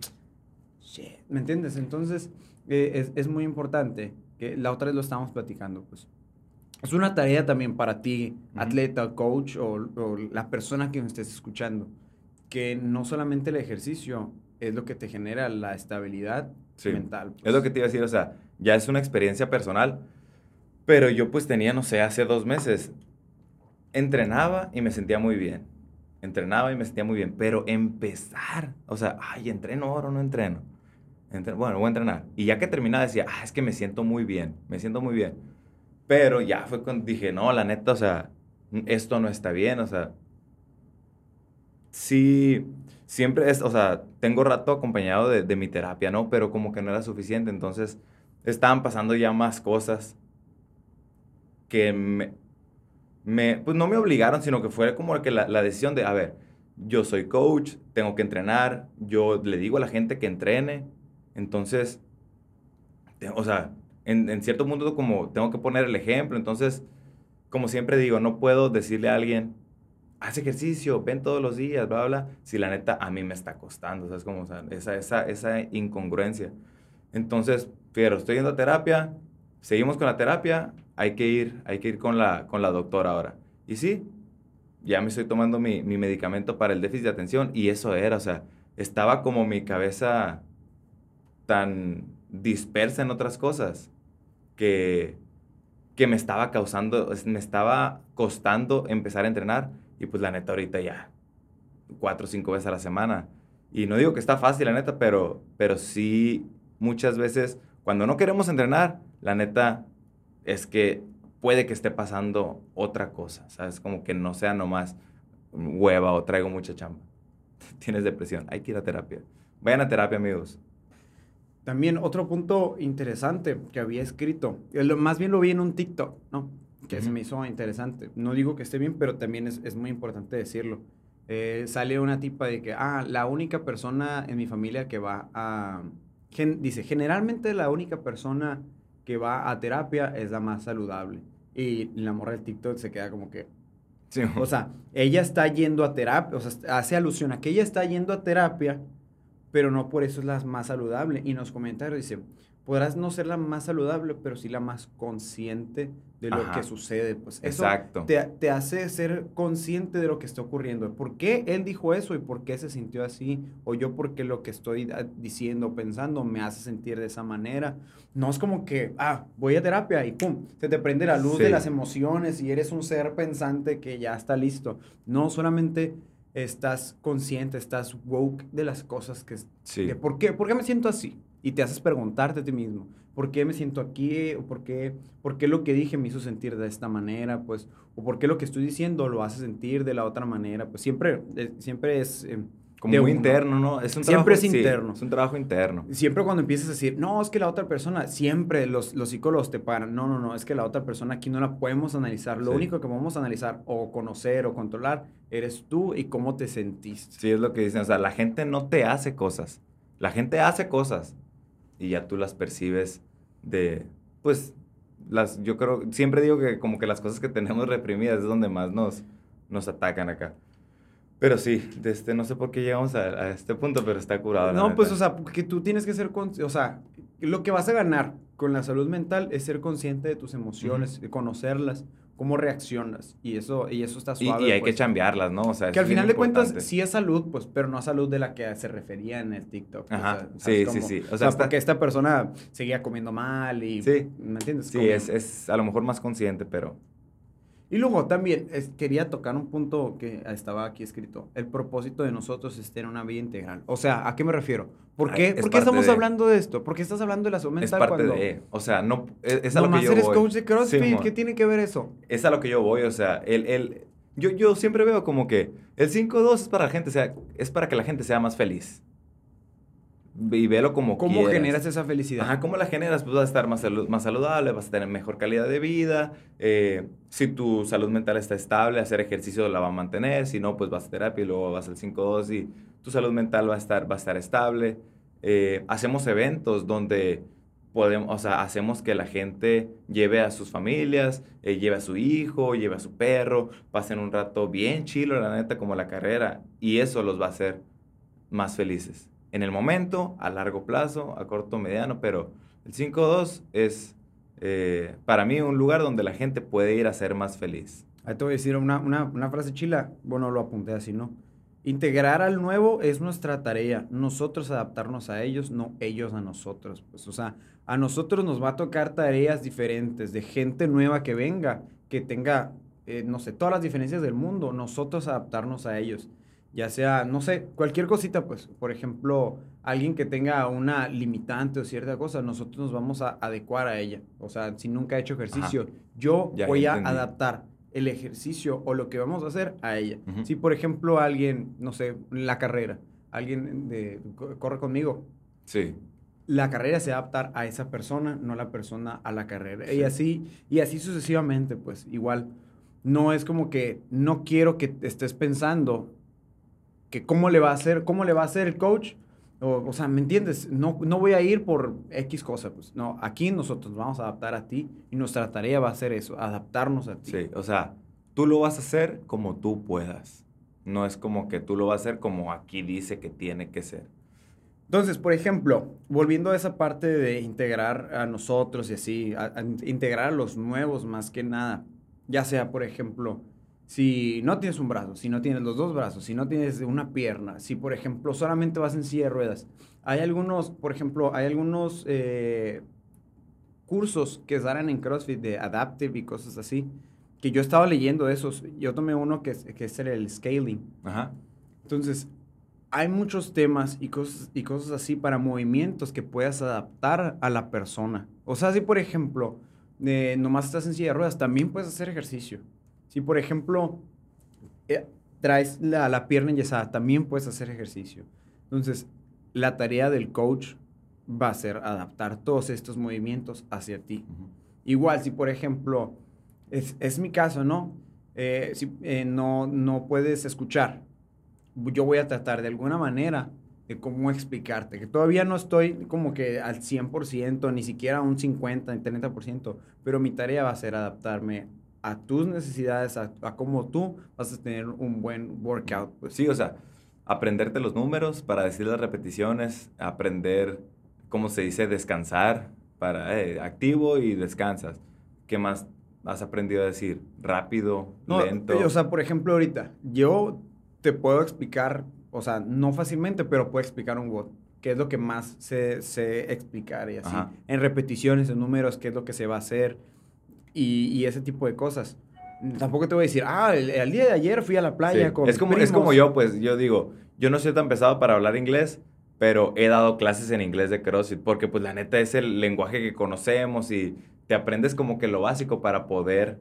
shit, ¿me entiendes? Entonces, eh, es, es muy importante, que la otra vez lo estábamos platicando, pues. Es una tarea también para ti, Ujú. atleta, coach o, o la persona que me estés escuchando, que no solamente el ejercicio es lo que te genera la estabilidad Sí. mental. Es lo que te iba a decir, o sea, ya es una experiencia personal, pero yo pues tenía, no sé, hace dos meses, entrenaba y me sentía muy bien. Entrenaba y me sentía muy bien, pero empezar, o sea, ay, ¿entreno ahora o no entreno? Entre- bueno, voy a entrenar. Y ya que terminaba decía, ah, es que me siento muy bien, me siento muy bien. Pero ya fue cuando dije, no, la neta, o sea, esto no está bien, o sea, sí, siempre es, o sea, tengo rato acompañado de, de mi terapia, ¿no? Pero como que no era suficiente, entonces estaban pasando ya más cosas que me, me- pues no me obligaron, sino que fue como que la, la decisión de, a ver, yo soy coach, tengo que entrenar, yo le digo a la gente que entrene, entonces, o sea, en, en cierto punto como tengo que poner el ejemplo, entonces, como siempre digo, no puedo decirle a alguien, haz ejercicio, ven todos los días, bla, bla, si la neta a mí me está costando, ¿sabes? Como, o sea, esa, esa, esa incongruencia. Entonces, Fierro, estoy yendo a terapia, seguimos con la terapia, hay que ir, hay que ir con la, con la doctora ahora. Y sí, ya me estoy tomando mi, mi medicamento para el déficit de atención y eso era, o sea, estaba como mi cabeza tan dispersa en otras cosas que, que me estaba causando, me estaba costando empezar a entrenar y pues la neta ahorita ya cuatro o cinco veces a la semana. Y no digo que está fácil, la neta, pero, pero sí muchas veces cuando no queremos entrenar, la neta es que puede que esté pasando otra cosa, ¿sabes? Como que no sea nomás hueva o traigo mucha chamba. Tienes depresión, hay que ir a terapia. Vayan a terapia, amigos. También otro punto interesante que había escrito, eh, lo- más bien lo vi en un TikTok, ¿no? Que se Ujú. me hizo interesante. No digo que esté bien, pero también es, es muy importante decirlo. Eh, sale una tipa de que, ah, la única persona en mi familia que va a... gen- dice, generalmente la única persona que va a terapia es la más saludable. Y la morra del TikTok se queda como que, Sí, o sea, ella está yendo a terapia, o sea, hace alusión a que ella está yendo a terapia, pero no por eso es la más saludable. Y nos comentarios dice, podrás no ser la más saludable, pero sí la más consciente de lo Ajá. que sucede. Pues eso exacto. te, te hace ser consciente de lo que está ocurriendo. ¿Por qué él dijo eso y por qué se sintió así? O yo porque lo que estoy ah, diciendo, pensando, me hace sentir de esa manera. No es como que, ah, voy a terapia y pum, se te prende la luz de las emociones y eres un ser pensante que ya está listo. No, solamente estás consciente, estás woke de las cosas que... Sí. de ¿por, qué, ¿Por qué me siento así? Y te haces preguntarte a ti mismo, ¿por qué me siento aquí? ¿O por qué, por qué lo que dije me hizo sentir de esta manera? Pues, ¿O por qué lo que estoy diciendo lo hace sentir de la otra manera? Pues siempre, eh, siempre es... eh, Como de muy uno. interno, ¿no? Es un Siempre trabajo- es sí, interno. es un trabajo interno. Siempre cuando empiezas a decir, no, es que la otra persona, siempre los, los psicólogos te paran. No, no, no, es que la otra persona aquí no la podemos analizar. Lo Sí. único que podemos analizar o conocer o controlar eres tú y cómo te sentiste. Sí, es lo que dicen. O sea, la gente no te hace cosas. La gente hace cosas. Y ya tú las percibes de, pues, las, yo creo, siempre digo que como que las cosas que tenemos reprimidas es donde más nos, nos atacan acá. Pero sí, de este, no sé por qué llegamos a, a este punto, pero está curado. No, pues, o sea, porque tú tienes que ser, consci- o sea, lo que vas a ganar con la salud mental es ser consciente de tus emociones, de conocerlas, cómo reaccionas, y eso, y eso está Y, suave. y hay pues. que chambearlas, ¿no? O sea, Que al final de cuentas sí es salud, pues, pero no salud de la que se refería en el TikTok. Ajá, o sea, sí, ¿sabes sí, sí. O O sea, sea, está- porque esta persona seguía comiendo mal y... Sí. ¿Me entiendes? Sí, es, es a lo mejor más consciente, pero... Y luego también es- quería tocar un punto que estaba aquí escrito. El propósito de nosotros es tener una vida integral. O sea, ¿a qué me refiero? ¿Por Ah, qué, es ¿por qué estamos de- hablando de esto? ¿Por qué estás hablando de la salud Es mental parte cuando de... O sea, no... Es, es a lo que yo eres voy. coach de CrossFit? Simón. ¿Qué tiene que ver eso? es a lo que yo voy, o sea, el, el, yo, yo siempre veo como que el 5-2 es para la gente, sea, es para que la gente sea más feliz. Y velo como ¿Cómo quieras. generas esa felicidad? Ajá, ¿cómo la generas? Pues vas a estar más, salu- más saludable, vas a tener mejor calidad de vida. eh, si tu salud mental está estable, hacer ejercicio la va a mantener. Si no, pues vas a terapia y luego vas al 5-2 y tu salud mental va a estar, va a estar estable. Eh, hacemos eventos donde podemos, o sea, hacemos que la gente lleve a sus familias, eh, lleve a su hijo, lleve a su perro, pasen un rato bien chilo, la neta, como la carrera. Y eso los va a hacer más felices. En el momento, a largo plazo, a corto, mediano, pero el 5-2 es eh, para mí un lugar donde la gente puede ir a ser más feliz. Ahí te voy a decir una, una, una frase chila. Bueno, lo apunté así, ¿no? Integrar al nuevo es nuestra tarea. Nosotros adaptarnos a ellos, no ellos a nosotros. Pues, o sea, a nosotros nos va a tocar tareas diferentes de gente nueva que venga, que tenga, eh, no sé, todas las diferencias del mundo. Nosotros adaptarnos a ellos. Ya sea, no sé, cualquier cosita, pues, por ejemplo, alguien que tenga una limitante o cierta cosa, nosotros nos vamos a adecuar a ella. O sea, si nunca ha hecho ejercicio, yo Ya, voy a adaptar el ejercicio o lo que vamos a hacer a ella. Si, por ejemplo, alguien, no sé, la carrera, alguien de, corre conmigo, Sí. la carrera se va a adaptar a esa persona, no la persona a la carrera. Sí. Y así, y así sucesivamente, pues igual. No es como que no quiero que estés pensando que cómo le va a hacer, cómo le va a hacer el coach. O, o sea, ¿me entiendes? No, no voy a ir por X cosa, pues. No, aquí nosotros nos vamos a adaptar a ti y nuestra tarea va a ser eso, adaptarnos a ti. Sí, o sea, tú lo vas a hacer como tú puedas. No es como que tú lo vas a hacer como aquí dice que tiene que ser. Entonces, por ejemplo, volviendo a esa parte de integrar a nosotros y así, a- a integrar a los nuevos más que nada, ya sea, por ejemplo, si no tienes un brazo, si no tienes los dos brazos, si no tienes una pierna, si, por ejemplo, solamente vas en silla de ruedas, hay algunos, por ejemplo, hay algunos eh, cursos que dan en CrossFit de Adaptive y cosas así, que yo estaba leyendo esos. Yo tomé uno que es, que es el scaling. Ajá. Entonces, hay muchos temas y cosas, y cosas así para movimientos que puedas adaptar a la persona. O sea, si por ejemplo, eh, nomás estás en silla de ruedas, también puedes hacer ejercicio. Si por ejemplo, eh, traes la, la pierna enyesada, también puedes hacer ejercicio. Entonces, la tarea del coach va a ser adaptar todos estos movimientos hacia ti. Igual, si por ejemplo, es, es mi caso, ¿no? Eh, si eh, no, no puedes escuchar, yo voy a tratar de alguna manera de cómo explicarte, que todavía no estoy como que al 100%, ni siquiera un 50, 30%, pero mi tarea va a ser adaptarme a tus necesidades, a, a cómo tú vas a tener un buen workout. Pues. Sí, o sea, aprenderte los números para decir las repeticiones, aprender, ¿cómo se dice? Descansar, para eh, activo y descansas. ¿Qué más has aprendido a decir? Rápido, lento. O sea, por ejemplo, ahorita, yo te puedo explicar, o sea, no fácilmente, pero puedo explicar un WOD, qué es lo que más sé, sé explicar y así. En repeticiones, en números, qué es lo que se va a hacer y, y ese tipo de cosas. Tampoco te voy a decir, ah, el, día de ayer fui a la playa con. Es como, es como yo, pues yo digo, yo no soy tan pesado para hablar inglés, pero he dado clases en inglés de CrossFit, porque pues la neta es el lenguaje que conocemos y te aprendes como que lo básico para poder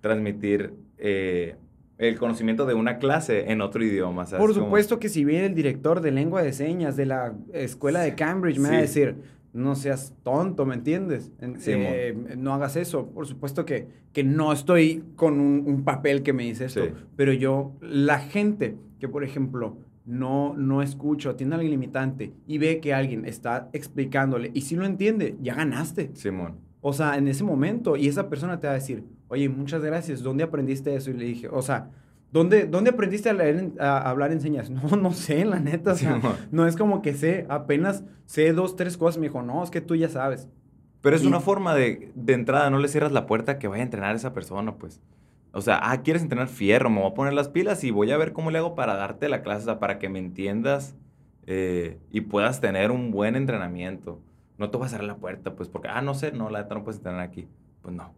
transmitir eh, el conocimiento de una clase en otro idioma. Por supuesto que si viene el director de lengua de señas de la escuela de Cambridge, me va a decir, no seas tonto, ¿me entiendes? Eh, no hagas eso. Por supuesto que, que no estoy con un, papel que me dice esto, pero yo, la gente que, por ejemplo, no, no escucha tiene algo limitante y ve que alguien está explicándole y si lo entiende, ya ganaste. Simón. O sea, en ese momento, y esa persona te va a decir, oye, muchas gracias, ¿dónde aprendiste eso? Y le dije, o sea, ¿Dónde, ¿Dónde aprendiste a, leer, a hablar en señas? No, no sé, la neta. no es como que sé, apenas sé dos, tres cosas. Me dijo, no, es que tú ya sabes. Pero es una forma de, de, entrada, no le cierras la puerta que vaya a entrenar a esa persona, pues. O sea, ah, quieres entrenar fierro, me voy a poner las pilas y voy a ver cómo le hago para darte la clase, o sea, para que me entiendas eh, y puedas tener un buen entrenamiento. No te voy a cerrar la puerta, pues, porque, ah, no sé, no, la neta no puedes entrenar aquí. Pues no.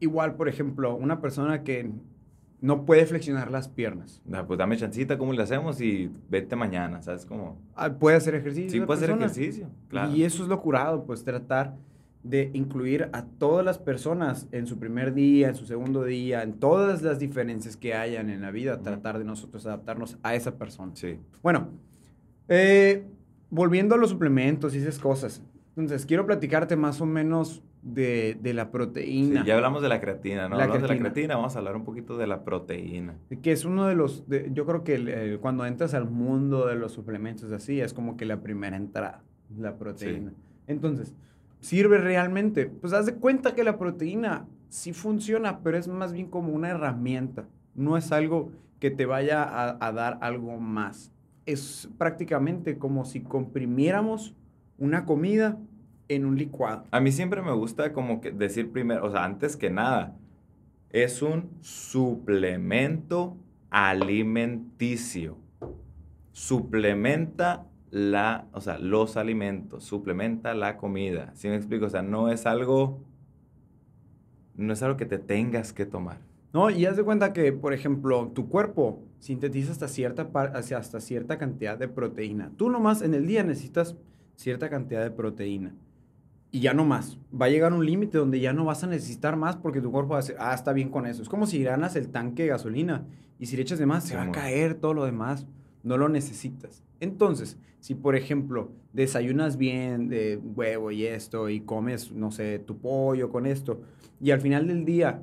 Igual, por ejemplo, una persona que no puede flexionar las piernas. pues dame chancita, ¿cómo le hacemos? Y vete mañana, ¿sabes cómo? Ah, puede hacer ejercicio. Sí, puede hacer ejercicio, claro. Y eso es lo curado, pues tratar de incluir a todas las personas en su primer día, en su segundo día, en todas las diferencias que hayan en la vida, tratar de nosotros adaptarnos a esa persona. Sí. Bueno, eh, volviendo a los suplementos y esas cosas. Entonces, quiero platicarte más o menos de, de la proteína. Sí, ya hablamos de la creatina, ¿no? hablamos de la creatina, vamos a hablar un poquito de la proteína. Que es uno de los, yo creo que cuando entras al mundo de los suplementos así, es como que la primera entrada, la proteína. Entonces, ¿sirve realmente? Pues haz de cuenta que la proteína sí funciona, pero es más bien como una herramienta. No es algo que te vaya a, a dar algo más. Es prácticamente como si comprimiéramos una comida en un licuado. A mí siempre me gusta como que decir primero, o sea, antes que nada, es un suplemento alimenticio. Suplementa la, o sea, los alimentos, suplementa la comida. ¿Sí me explico? O sea, no es algo, no es algo que te tengas que tomar. No, y haz de cuenta que, por ejemplo, tu cuerpo sintetiza hasta cierta, hasta cierta cantidad de proteína. Tú nomás en el día necesitas cierta cantidad de proteína y ya no más. Va a llegar un límite donde ya no vas a necesitar más porque tu cuerpo va a decir, ah, está bien con eso. Es como si ganas el tanque de gasolina y si le echas de más, se va a caer todo lo demás. No lo necesitas. Entonces, si por ejemplo desayunas bien de huevo y esto y comes, no sé, tu pollo con esto y al final del día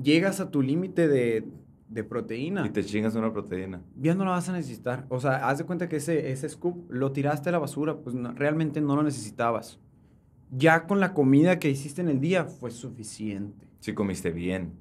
llegas a tu límite de, de proteína. Y te chingas una proteína. Ya no la vas a necesitar. O sea, haz de cuenta que ese, ese scoop lo tiraste a la basura, pues realmente no lo necesitabas ya con la comida que hiciste en el día fue suficiente. Si comiste bien.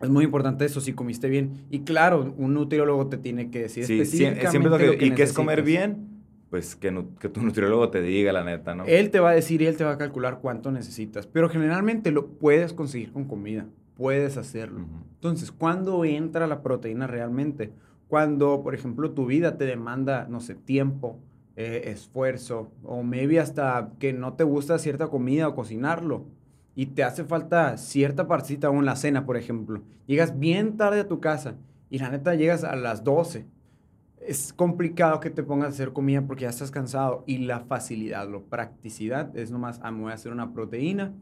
Es muy importante eso, si comiste bien. Y claro, un nutriólogo te tiene que decir sí, específicamente lo que, ¿Y qué es comer bien? Pues que, que, tu nutriólogo te diga la neta, ¿no? Él te va a decir y él te va a calcular cuánto necesitas. Pero generalmente lo puedes conseguir con comida. Puedes hacerlo. Entonces, ¿cuándo entra la proteína realmente? Cuando, por ejemplo, tu vida te demanda, no sé, tiempo, eh, esfuerzo o maybe hasta que no te gusta cierta comida o cocinarlo y te hace falta cierta partita o en la cena, por ejemplo. Llegas bien tarde a tu casa y la neta llegas a las 12. es complicado que te pongas a hacer comida porque ya estás cansado y la facilidad, la practicidad es nomás, ah, me voy a hacer una proteína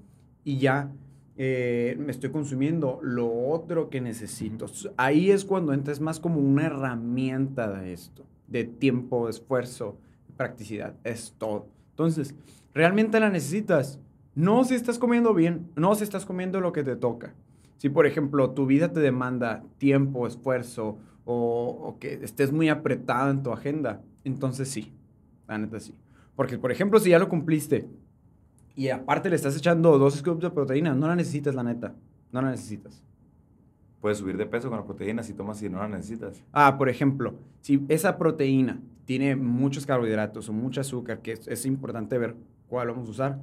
y ya eh, me estoy consumiendo lo otro que necesito. Ahí es cuando entras más como una herramienta de esto, de tiempo, esfuerzo, practicidad, es todo. Entonces, ¿realmente la necesitas? No si estás comiendo bien, no si estás comiendo lo que te toca. Si, por ejemplo, tu vida te demanda tiempo, esfuerzo, o, que estés muy apretado en tu agenda, entonces sí, la neta sí. Porque, por ejemplo, si ya lo cumpliste y aparte le estás echando dos scoops de proteína, no la necesitas, la neta. No la necesitas. Puedes subir de peso con la proteína si tomas y no la necesitas. Ah, por ejemplo, si esa proteína tiene muchos carbohidratos o mucho azúcar, que es, importante ver cuál vamos a usar.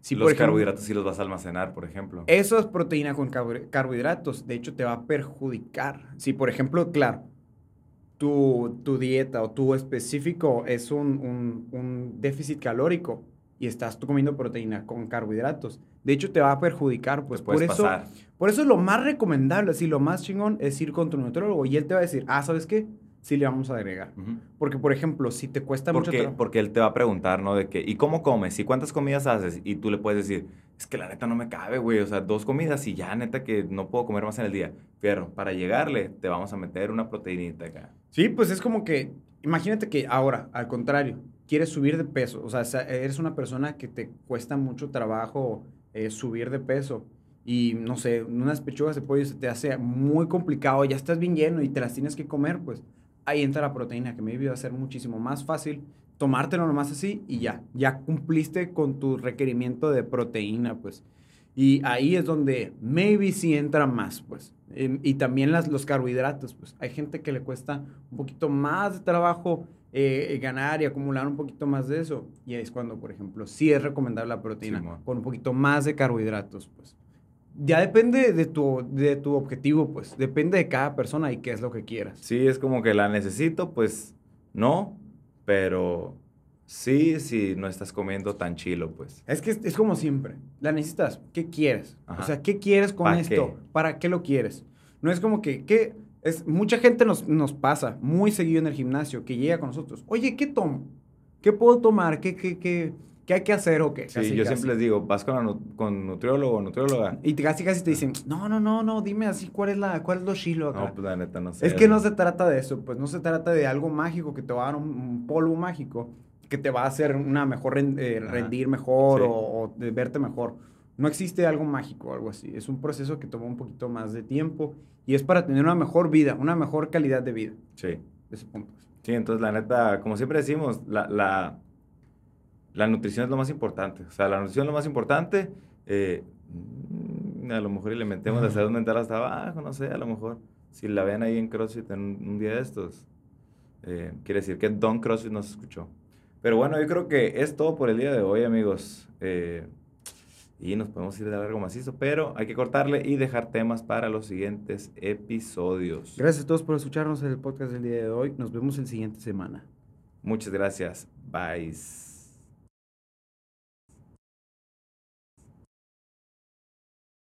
Si los carbohidratos sí los vas a almacenar, por ejemplo. Eso es proteína con carbohidratos. De hecho, te va a perjudicar. Si, por ejemplo, claro, tu, dieta o tu específico es un, déficit calórico y estás tú comiendo proteína con carbohidratos, de hecho te va a perjudicar, pues por eso, por eso lo más recomendable, así lo más chingón es ir con tu nutriólogo y él te va a decir, ah, ¿sabes qué? Sí le vamos a agregar. Porque, por ejemplo, si te cuesta mucho trabajo... Porque él te va a preguntar, ¿no? De que, ¿y cómo comes? ¿Y cuántas comidas haces? Y tú le puedes decir, es que la neta no me cabe, güey. O sea, dos comidas y ya, neta, que no puedo comer más en el día. Fierro, para llegarle, te vamos a meter una proteinita acá. Sí, pues es como que, imagínate que ahora, al contrario, quieres subir de peso. O sea, eres una persona que te cuesta mucho trabajo eh, subir de peso y no sé, unas pechugas de pollo se te hace muy complicado, ya estás bien lleno y te las tienes que comer, pues ahí entra la proteína, que me iba a ser muchísimo más fácil tomártelo nomás así y ya, ya cumpliste con tu requerimiento de proteína, pues. Y ahí es donde maybe sí entra más, pues. Em, y también las, los carbohidratos, pues. Hay gente que le cuesta un poquito más de trabajo eh, ganar y acumular un poquito más de eso. Y es cuando, por ejemplo, sí es recomendable la proteína con un poquito más de carbohidratos, pues ya depende de tu, de tu objetivo, pues. Depende de cada persona y qué es lo que quieras. Sí, es como que la necesito, pues no, pero sí, si no estás comiendo tan chilo, pues. Es que es, como siempre. La necesitas. ¿Qué quieres? O sea, ¿qué quieres con esto? ¿Para qué lo quieres? No es como que, ¿qué? Es, mucha gente nos, nos pasa muy seguido en el gimnasio que llega con nosotros. Oye, ¿qué tomo? ¿Qué puedo tomar? ¿Qué, qué, qué? ¿Qué hay que hacer o qué? Sí, yo siempre les digo, vas con, con nutriólogo o nutrióloga. Y casi casi te dicen, no, no, no, no, dime así, ¿cuál es, la, cuál es lo chilo acá? No, pues la neta no sé. Es que no se trata de eso, pues no se trata de algo mágico que te va a dar un, polvo mágico que te va a hacer una mejor eh, rendir mejor o, verte mejor. No existe algo mágico o algo así. Es un proceso que toma un poquito más de tiempo y es para tener una mejor vida, una mejor calidad de vida. Sí. Ese punto. Sí, entonces la neta, como siempre decimos, la, la la nutrición es lo más importante. O sea, la nutrición es lo más importante. Eh, mm, a lo mejor y le metemos la salud mental hasta abajo, no sé, a lo mejor. Si la ven ahí en CrossFit en un, día de estos, eh, quiere decir que Don CrossFit nos escuchó. Pero bueno, yo creo que es todo por el día de hoy, amigos. Eh, y nos podemos ir de largo macizo, pero hay que cortarle y dejar temas para los siguientes episodios. Gracias a todos por escucharnos en el podcast del día de hoy. Nos vemos el siguiente semana. Muchas gracias. Bye.